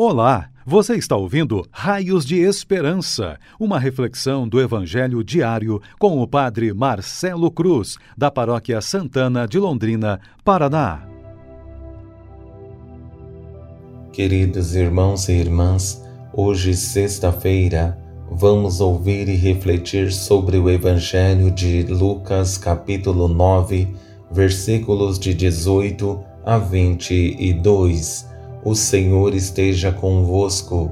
Olá, você está ouvindo Raios de Esperança, uma reflexão do Evangelho diário com o Padre Marcelo Cruz, da Paróquia Santana de Londrina, Paraná. Queridos irmãos e irmãs, hoje, sexta-feira, vamos ouvir e refletir sobre o Evangelho de Lucas, capítulo 9, versículos de 18 a 22 o Senhor esteja convosco,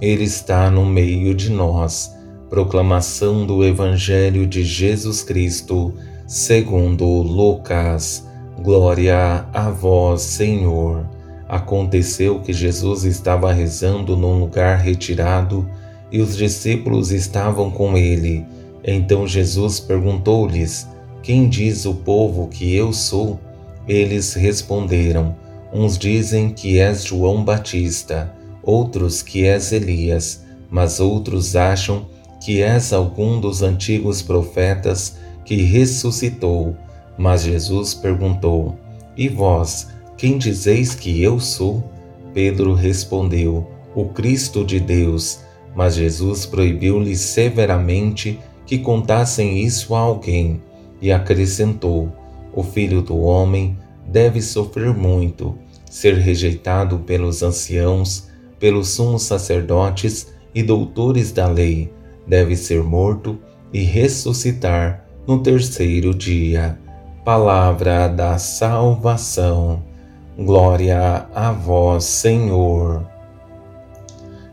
Ele está no meio de nós. Proclamação do Evangelho de Jesus Cristo, segundo Lucas. Glória a vós, Senhor. Aconteceu que Jesus estava rezando num lugar retirado e os discípulos estavam com ele. Então Jesus perguntou-lhes: Quem diz o povo que eu sou? Eles responderam: Uns dizem que és João Batista, outros que és Elias, mas outros acham que és algum dos antigos profetas que ressuscitou. Mas Jesus perguntou: E vós, quem dizeis que eu sou? Pedro respondeu: O Cristo de Deus. Mas Jesus proibiu-lhes severamente que contassem isso a alguém e acrescentou: O filho do homem deve sofrer muito, ser rejeitado pelos anciãos, pelos sumos sacerdotes e doutores da lei, deve ser morto e ressuscitar no terceiro dia. Palavra da salvação. Glória a vós, Senhor.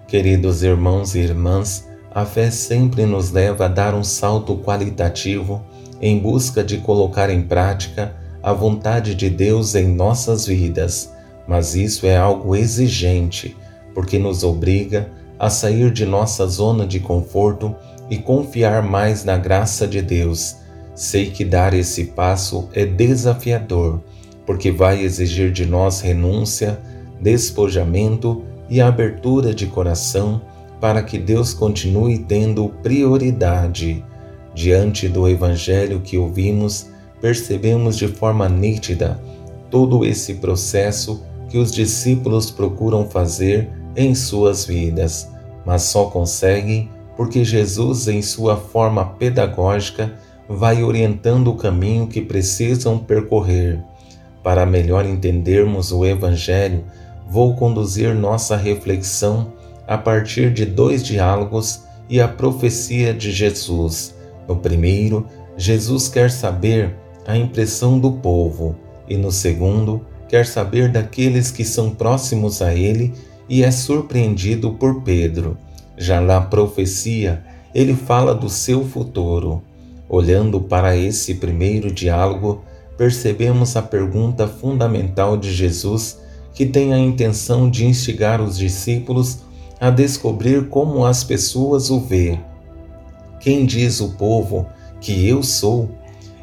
Queridos irmãos e irmãs, a fé sempre nos leva a dar um salto qualitativo em busca de colocar em prática a vontade de Deus em nossas vidas, mas isso é algo exigente, porque nos obriga a sair de nossa zona de conforto e confiar mais na graça de Deus. Sei que dar esse passo é desafiador, porque vai exigir de nós renúncia, despojamento e abertura de coração para que Deus continue tendo prioridade. Diante do Evangelho que ouvimos, percebemos de forma nítida todo esse processo que os discípulos procuram fazer em suas vidas, mas só conseguem porque Jesus, em sua forma pedagógica, vai orientando o caminho que precisam percorrer. Para melhor entendermos o Evangelho, vou conduzir nossa reflexão a partir de dois diálogos e a profecia de Jesus. No primeiro, Jesus quer saber a impressão do povo, e no segundo, quer saber daqueles que são próximos a ele e é surpreendido por Pedro. Já na profecia, ele fala do seu futuro. Olhando para esse primeiro diálogo, percebemos a pergunta fundamental de Jesus, que tem a intenção de instigar os discípulos a descobrir como as pessoas o vê. Quem diz o povo que eu sou?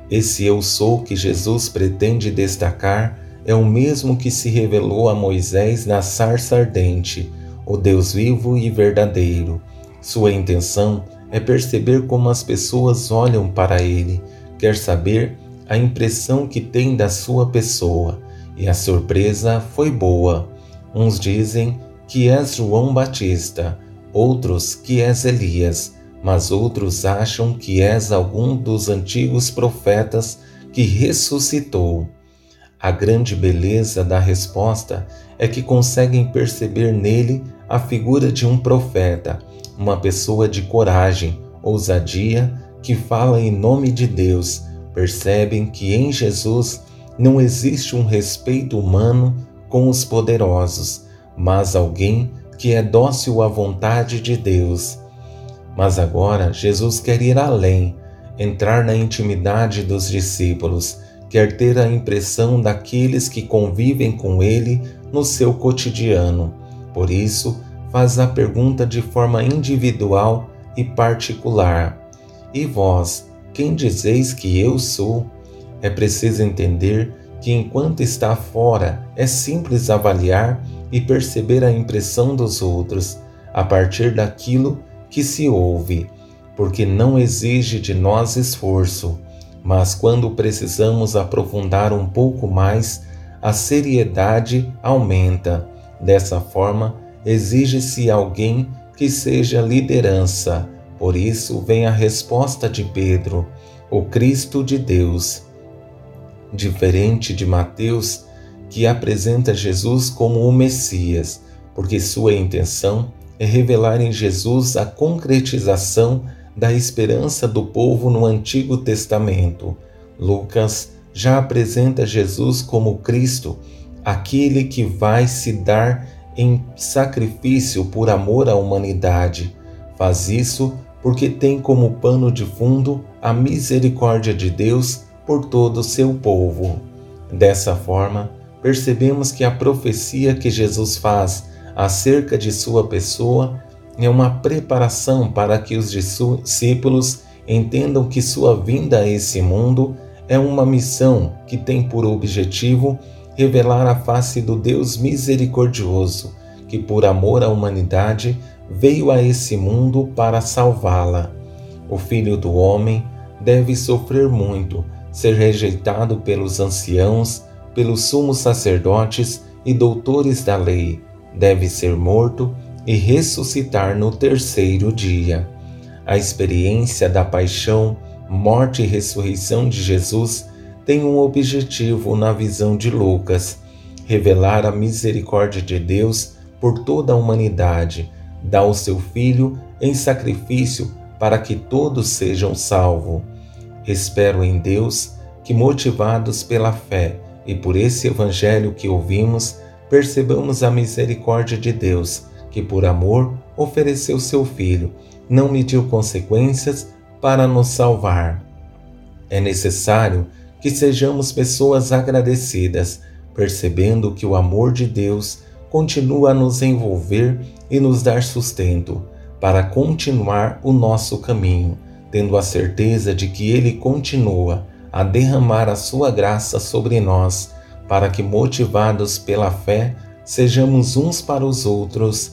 Esse eu sou que Jesus pretende destacar é o mesmo que se revelou a Moisés na sarça ardente, o Deus vivo e verdadeiro. Sua intenção é perceber como as pessoas olham para ele, quer saber a impressão que tem da sua pessoa, e a surpresa foi boa. Uns dizem que és João Batista, outros que és Elias mas outros acham que és algum dos antigos profetas que ressuscitou. A grande beleza da resposta é que conseguem perceber nele a figura de um profeta, uma pessoa de coragem, ousadia, que fala em nome de Deus. Percebem que em Jesus não existe um respeito humano com os poderosos, mas alguém que é dócil à vontade de Deus mas agora Jesus quer ir além, entrar na intimidade dos discípulos, quer ter a impressão daqueles que convivem com ele no seu cotidiano. Por isso, faz a pergunta de forma individual e particular: E vós, quem dizeis que eu sou? É preciso entender que enquanto está fora, é simples avaliar e perceber a impressão dos outros a partir daquilo que se ouve, porque não exige de nós esforço, mas quando precisamos aprofundar um pouco mais, a seriedade aumenta. Dessa forma, exige-se alguém que seja liderança. Por isso vem a resposta de Pedro, o Cristo de Deus. Diferente de Mateus, que apresenta Jesus como o Messias, porque sua intenção é revelar em Jesus a concretização da esperança do povo no Antigo Testamento. Lucas já apresenta Jesus como Cristo, aquele que vai se dar em sacrifício por amor à humanidade. Faz isso porque tem como pano de fundo a misericórdia de Deus por todo o seu povo. Dessa forma, percebemos que a profecia que Jesus faz acerca de sua pessoa é uma preparação para que os discípulos entendam que sua vinda a esse mundo é uma missão que tem por objetivo revelar a face do Deus misericordioso, que por amor à humanidade veio a esse mundo para salvá-la. O Filho do Homem deve sofrer muito, ser rejeitado pelos anciãos, pelos sumos sacerdotes e doutores da lei, deve ser morto e ressuscitar no terceiro dia. A experiência da paixão, morte e ressurreição de Jesus tem um objetivo na visão de Lucas: revelar a misericórdia de Deus por toda a humanidade, dá o seu Filho em sacrifício para que todos sejam salvos. Espero em Deus que, motivados pela fé e por esse Evangelho que ouvimos, percebamos a misericórdia de Deus, que por amor ofereceu seu Filho, não mediu consequências para nos salvar. É necessário que sejamos pessoas agradecidas, percebendo que o amor de Deus continua a nos envolver e nos dar sustento para continuar o nosso caminho, tendo a certeza de que Ele continua a derramar a sua graça sobre nós, para que, motivados pela fé, sejamos uns para os outros